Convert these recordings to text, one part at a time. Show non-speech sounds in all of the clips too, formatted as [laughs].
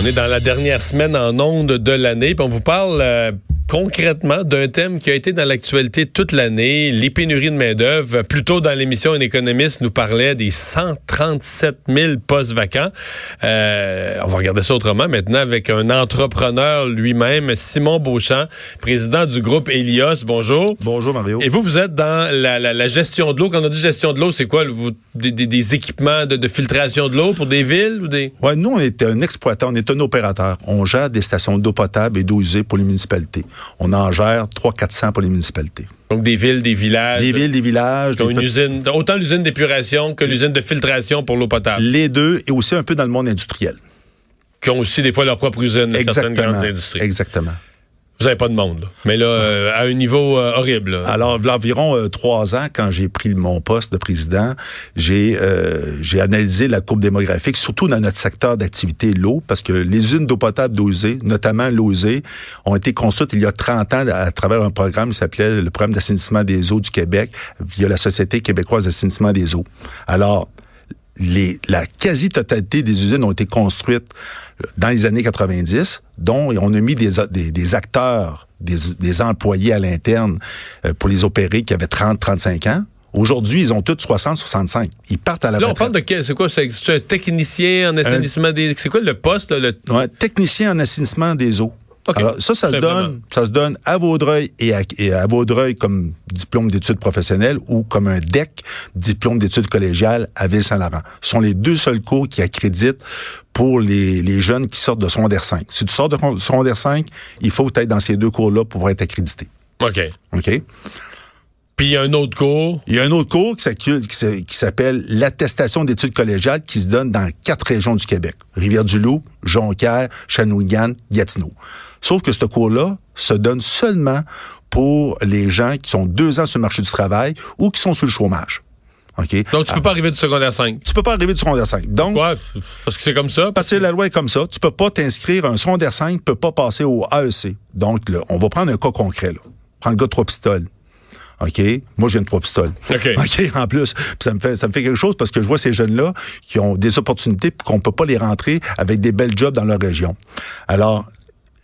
On est dans la dernière semaine en onde de l'année, on vous parle euh, concrètement d'un thème qui a été dans l'actualité toute l'année, les pénuries de main-d'œuvre. Plus tôt dans l'émission, un économiste nous parlait des 137 000 postes vacants. Euh, on va regarder ça autrement maintenant avec un entrepreneur lui-même, Simon Beauchamp, président du groupe Elios. Bonjour. Bonjour Mario. Et vous, vous êtes dans la, la, la gestion de l'eau. Quand on dit gestion de l'eau, c'est quoi? Vous, des, des, des, équipements de, de filtration de l'eau pour des villes ou des... Ouais, nous, on est un exploitant, on est un opérateur. On gère des stations d'eau potable et d'eau usée pour les municipalités. On en gère 300-400 pour les municipalités. Donc des villes, des villages. Des villes, des villages. Des une usine, autant l'usine d'épuration que l'usine de filtration pour l'eau potable. Les deux, et aussi un peu dans le monde industriel. Qui ont aussi des fois leur propre usine, certaines grandes industries. Exactement. Vous n'avez pas de monde, là. mais là, euh, à un niveau euh, horrible. Là. Alors, environ euh, trois ans, quand j'ai pris mon poste de président, j'ai j'ai analysé la courbe démographique, surtout dans notre secteur d'activité, l'eau, parce que les usines d'eau potable d'eau usée, notamment l'eau usée, ont été construites il y a 30 ans à travers un programme qui s'appelait le programme d'assainissement des eaux du Québec via la Société québécoise d'assainissement des eaux. Alors, les, la quasi-totalité des usines ont été construites dans les années 90, dont on a mis des, des, des acteurs, des, des, employés à l'interne euh, pour les opérer qui avaient 30-35 ans. Aujourd'hui, ils ont tous 60-65. Ils partent à la Là, retraite. on parle de c'est quoi? C'est un technicien en assainissement des... C'est quoi le poste? Là, le... Ouais, technicien en assainissement des eaux. Okay. Alors, ça, ça se, donne, ça se donne à Vaudreuil et à, et à Vaudreuil comme diplôme d'études professionnelles ou comme un DEC, diplôme d'études collégiales à Ville-Saint-Laurent. Ce sont les deux seuls cours qui accréditent pour les, les jeunes qui sortent de secondaire 5. Si tu sors de secondaire 5, il faut être dans ces deux cours-là pour être accrédité. OK. OK? Puis il y a un autre cours. Il y a un autre cours qui s'appelle l'attestation d'études collégiales qui se donne dans quatre régions du Québec. Rivière-du-Loup, Jonquière, Shawinigan, Gatineau. Sauf que ce cours-là se donne seulement pour les gens qui sont deux ans sur le marché du travail ou qui sont sur le chômage. Okay. Donc, tu peux ah. pas arriver du secondaire 5. Tu peux pas arriver du secondaire 5. Donc, Pourquoi? Parce que c'est comme ça? Parce que la loi est comme ça. Tu peux pas t'inscrire, un secondaire 5 peut pas passer au AEC. Donc, là, on va prendre un cas concret, là. Prends le gars de trois pistoles. OK? Moi, j'ai une trois pistoles. OK. [laughs] OK, en plus. Puis ça me fait, ça me fait quelque chose parce que je vois ces jeunes-là qui ont des opportunités puis qu'on peut pas les rentrer avec des belles jobs dans leur région. Alors,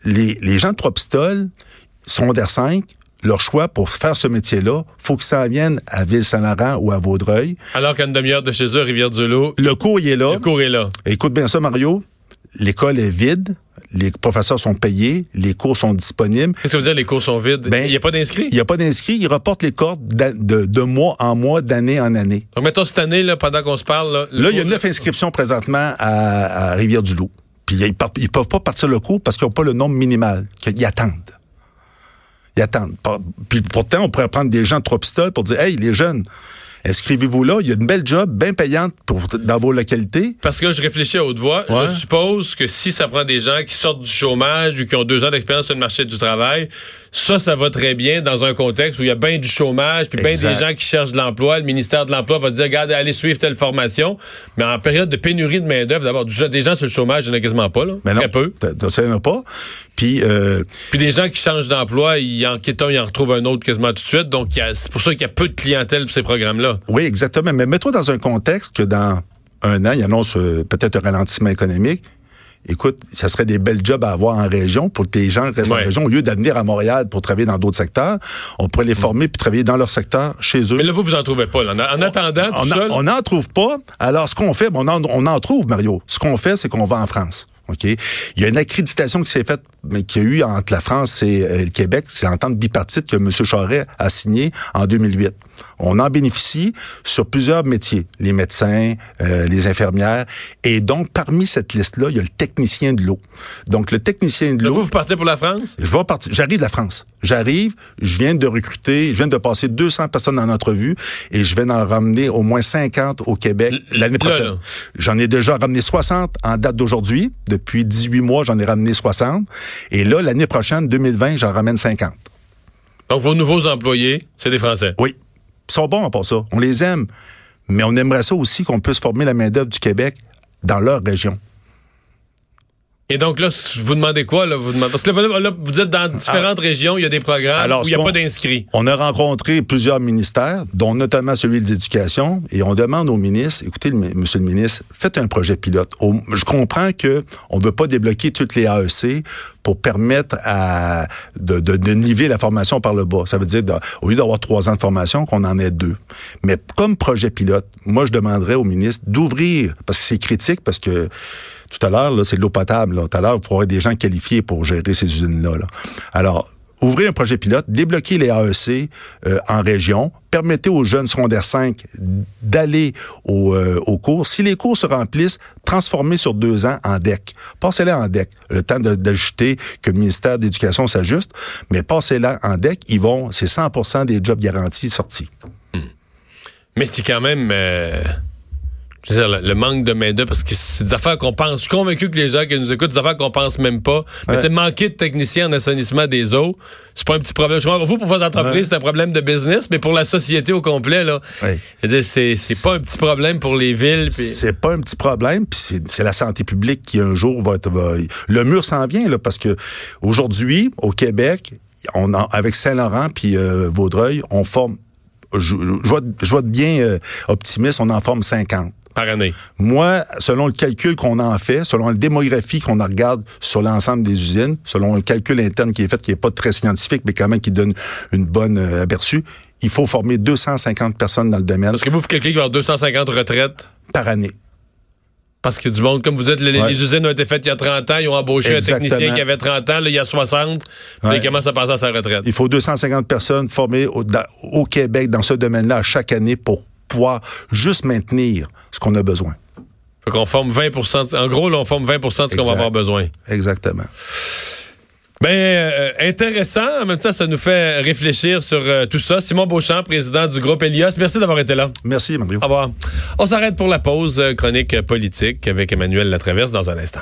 les, les gens de trois pistoles, secondaire 5, leur choix pour faire ce métier-là, faut qu'ils s'en viennent à Ville-Saint-Laurent ou à Vaudreuil. Alors qu'à une demi-heure de chez eux, Rivière-du-Loup. Le cours, il est là. Le cours est là. Écoute bien ça, Mario. L'école est vide. Les professeurs sont payés, les cours sont disponibles. Qu'est-ce que veut dire les cours sont vides? Ben, il n'y a pas d'inscrits? Il n'y a pas d'inscrits. Ils reportent les cours de, de, de, mois en mois, d'année en année. Donc, mettons cette année, là, pendant qu'on se parle. Là, là il y a neuf inscriptions présentement à, à Rivière-du-Loup. Puis ils ne peuvent pas partir le cours parce qu'ils n'ont pas le nombre minimal. Ils attendent. Ils attendent. Puis pourtant, on pourrait prendre des gens de trois pistoles pour dire Hey, les jeunes, inscrivez-vous là. Il y a une belle job bien payante pour, dans vos localités. Parce que je réfléchis à haute voix. Ouais. Je suppose que si ça prend des gens qui sortent du chômage ou qui ont deux ans d'expérience sur le marché du travail, ça, ça va très bien dans un contexte où il y a bien du chômage, puis bien des gens qui cherchent de l'emploi. Le ministère de l'Emploi va dire, regardez, allez suivre telle formation. Mais en période de pénurie de main-d'œuvre, d'abord, des gens sur le chômage, il n'y en a quasiment pas, là. Mais très peu. Ça, en a pas. Puis, euh, puis des gens qui changent d'emploi, ils en quittent un, ils en retrouvent un autre quasiment tout de suite. Donc, c'est pour ça qu'il y a peu de clientèle pour ces programmes-là. Oui, exactement. Mais mets-toi dans un contexte que dans un an, il annonce euh, peut-être un ralentissement économique. Écoute, ça serait des belles jobs à avoir en région pour que les gens restent ouais. en région. Au lieu d'avenir à Montréal pour travailler dans d'autres secteurs, on pourrait les former puis travailler dans leur secteur chez eux. Mais là, vous, vous en trouvez pas. Là. En, en attendant, on, tout on seul... On n'en trouve pas. Alors, ce qu'on fait, on en, on en trouve, Mario. Ce qu'on fait, c'est qu'on va en France. OK? Il y a une accréditation qui s'est faite, mais qui a eu entre la France et euh, le Québec. C'est l'entente bipartite que M. Charest a signée en 2008. On en bénéficie sur plusieurs métiers, les médecins, euh, les infirmières. Et donc, parmi cette liste-là, il y a le technicien de l'eau. Donc, le technicien de l'eau... Vous, vous partez pour la France? Je vais partir. J'arrive de la France. J'arrive, je viens de recruter, je viens de passer 200 personnes en entrevue et je vais en ramener au moins 50 au Québec l'année prochaine. J'en ai déjà ramené 60 en date d'aujourd'hui. Depuis 18 mois, j'en ai ramené 60. Et là, l'année prochaine, 2020, j'en ramène 50. Donc, vos nouveaux employés, c'est des Français? Oui. Ils sont bons pour ça. On les aime. Mais on aimerait ça aussi qu'on puisse former la main-d'œuvre du Québec dans leur région. Et donc là, vous demandez quoi? Là? Vous demandez... Parce que là, vous êtes dans différentes ah. régions, il y a des programmes où il n'y a pas d'inscrits. On a rencontré plusieurs ministères, dont notamment celui de l'éducation, et on demande au ministre, écoutez, monsieur le ministre, faites un projet pilote. je comprends que on ne veut pas débloquer toutes les AEC pour permettre à, de, de, niveler la formation par le bas. Ça veut dire, au lieu d'avoir trois ans de formation, qu'on en ait deux. Mais comme projet pilote, moi, je demanderais au ministre d'ouvrir, parce que c'est critique, parce que tout à l'heure, c'est de l'eau potable. Tout à l'heure, il faudrait des gens qualifiés pour gérer ces usines-là. Là. Alors, ouvrir un projet pilote, débloquer les AEC euh, en région, permettez aux jeunes secondaires 5 d'aller au, euh, aux cours. Si les cours se remplissent, transformez sur deux ans en DEC. Passez-les en DEC. Le temps d'ajouter que le ministère de l'Éducation s'ajuste, mais passez-les en DEC, ils vont, c'est 100% des jobs garantis sortis. Hmm. Mais c'est quand même... Euh, je le, manque de main-d'œuvre, parce que c'est des affaires qu'on pense. Je suis convaincu que les gens qui nous écoutent, des affaires qu'on pense même pas. Mais c'est manquer de techniciens en assainissement des eaux, c'est pas un petit problème. Je crois, vous, pour vos entreprises, c'est un problème de business, mais pour la société au complet, là, c'est, c'est pas un petit problème pour les villes. C'est pas un petit problème, puis c'est, la santé publique qui un jour va être. Le mur s'en vient, là, parce que aujourd'hui, au Québec, on avec Saint-Laurent puis euh, Vaudreuil, on forme je, je, vois, bien euh, optimiste, on en forme 50 par année? Moi, selon le calcul qu'on en fait, selon la démographie qu'on regarde sur l'ensemble des usines, selon un calcul interne qui est fait, qui n'est pas très scientifique, mais quand même qui donne une bonne euh, aperçu, il faut former 250 personnes dans le domaine. Parce que vous, quelqu'un qui va avoir 250 retraites? Par année. Parce que du monde, comme vous dites, les, usines ont été faites il y a 30 ans, ils ont embauché un technicien qui avait 30 ans, là, il y a 60, puis il commence à passer à sa retraite. Il faut 250 personnes formées au, au Québec dans ce domaine-là chaque année pour pouvoir juste maintenir ce qu'on a besoin. Fait qu'on forme 20 En gros, on forme 20 de ce qu'on va avoir besoin. Exactement. Bien, euh, intéressant. En même temps, ça nous fait réfléchir sur euh, tout ça. Simon Beauchamp, président du groupe Elios. Merci d'avoir été là. Merci, Mario. Au revoir. On s'arrête pour la pause euh, chronique politique avec Emmanuel Latraverse dans un instant.